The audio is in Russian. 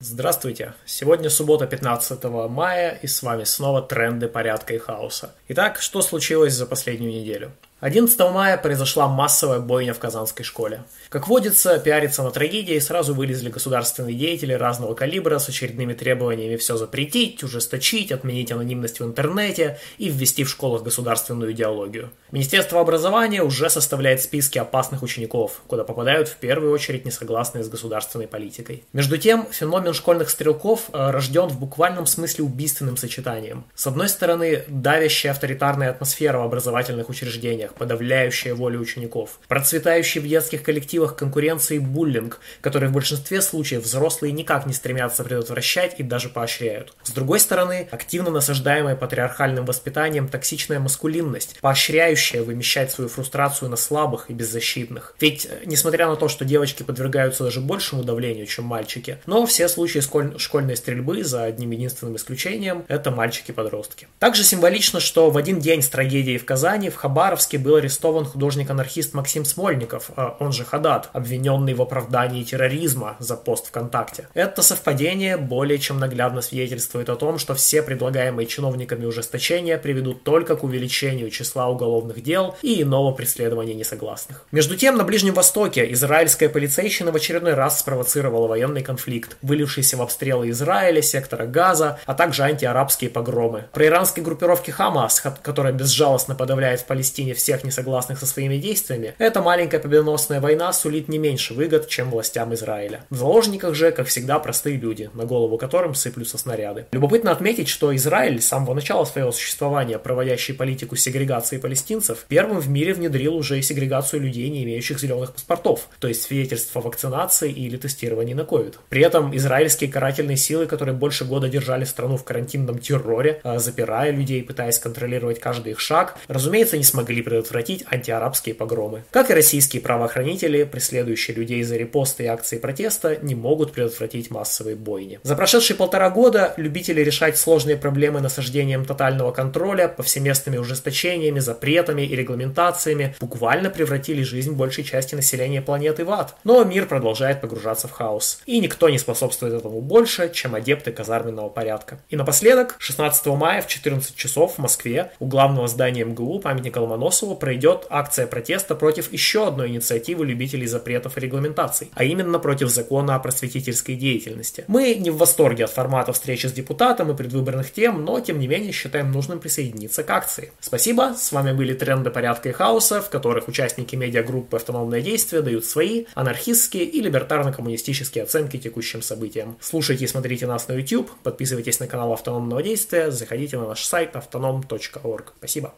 Здравствуйте! Сегодня суббота 15 мая и с вами снова тренды порядка и хаоса. Итак, что случилось за последнюю неделю? 11 мая произошла массовая бойня в Казанской школе. Как водится, пиариться на трагедии сразу вылезли государственные деятели разного калибра с очередными требованиями все запретить, ужесточить, отменить анонимность в интернете и ввести в школах государственную идеологию. Министерство образования уже составляет списки опасных учеников, куда попадают в первую очередь несогласные с государственной политикой. Между тем, феномен школьных стрелков э, рожден в буквальном смысле убийственным сочетанием. С одной стороны, давящая авторитарная атмосфера в образовательных учреждениях, занятиях, подавляющая волю учеников, процветающий в детских коллективах конкуренции и буллинг, который в большинстве случаев взрослые никак не стремятся предотвращать и даже поощряют. С другой стороны, активно насаждаемая патриархальным воспитанием токсичная маскулинность, поощряющая вымещать свою фрустрацию на слабых и беззащитных. Ведь, э, несмотря на то, что девочки подвергаются даже большему давлению, чем мальчики, но все случаи школь... школьной стрельбы, за одним единственным исключением, это мальчики-подростки. Также символично, что в один день с трагедией в Казани в Хабаровске был арестован художник-анархист Максим Смольников, а он же Хадат, обвиненный в оправдании терроризма за пост ВКонтакте. Это совпадение более чем наглядно свидетельствует о том, что все предлагаемые чиновниками ужесточения приведут только к увеличению числа уголовных дел и иного преследования несогласных. Между тем, на Ближнем Востоке израильская полицейщина в очередной раз спровоцировала военный конфликт, вылившийся в обстрелы Израиля, сектора Газа, а также антиарабские погромы. Про иранские группировки Хамас, которая безжалостно подавляет в Палестине все всех несогласных со своими действиями, эта маленькая победоносная война сулит не меньше выгод, чем властям Израиля. В заложниках же, как всегда, простые люди, на голову которым сыплются снаряды. Любопытно отметить, что Израиль с самого начала своего существования, проводящий политику сегрегации палестинцев, первым в мире внедрил уже и сегрегацию людей, не имеющих зеленых паспортов, то есть свидетельство вакцинации или тестирования на COVID. При этом израильские карательные силы, которые больше года держали страну в карантинном терроре, а, запирая людей, пытаясь контролировать каждый их шаг, разумеется, не смогли предотвратить антиарабские погромы. Как и российские правоохранители, преследующие людей за репосты и акции протеста, не могут предотвратить массовые бойни. За прошедшие полтора года любители решать сложные проблемы насаждением тотального контроля, повсеместными ужесточениями, запретами и регламентациями буквально превратили жизнь большей части населения планеты в ад. Но мир продолжает погружаться в хаос. И никто не способствует этому больше, чем адепты казарменного порядка. И напоследок, 16 мая в 14 часов в Москве у главного здания МГУ памятника Ломоносову Ломоносову пройдет акция протеста против еще одной инициативы любителей запретов и регламентаций, а именно против закона о просветительской деятельности. Мы не в восторге от формата встречи с депутатом и предвыборных тем, но тем не менее считаем нужным присоединиться к акции. Спасибо, с вами были тренды порядка и хаоса, в которых участники медиагруппы «Автономное действие» дают свои анархистские и либертарно-коммунистические оценки текущим событиям. Слушайте и смотрите нас на YouTube, подписывайтесь на канал Автономного действия, заходите на наш сайт autonom.org. Спасибо.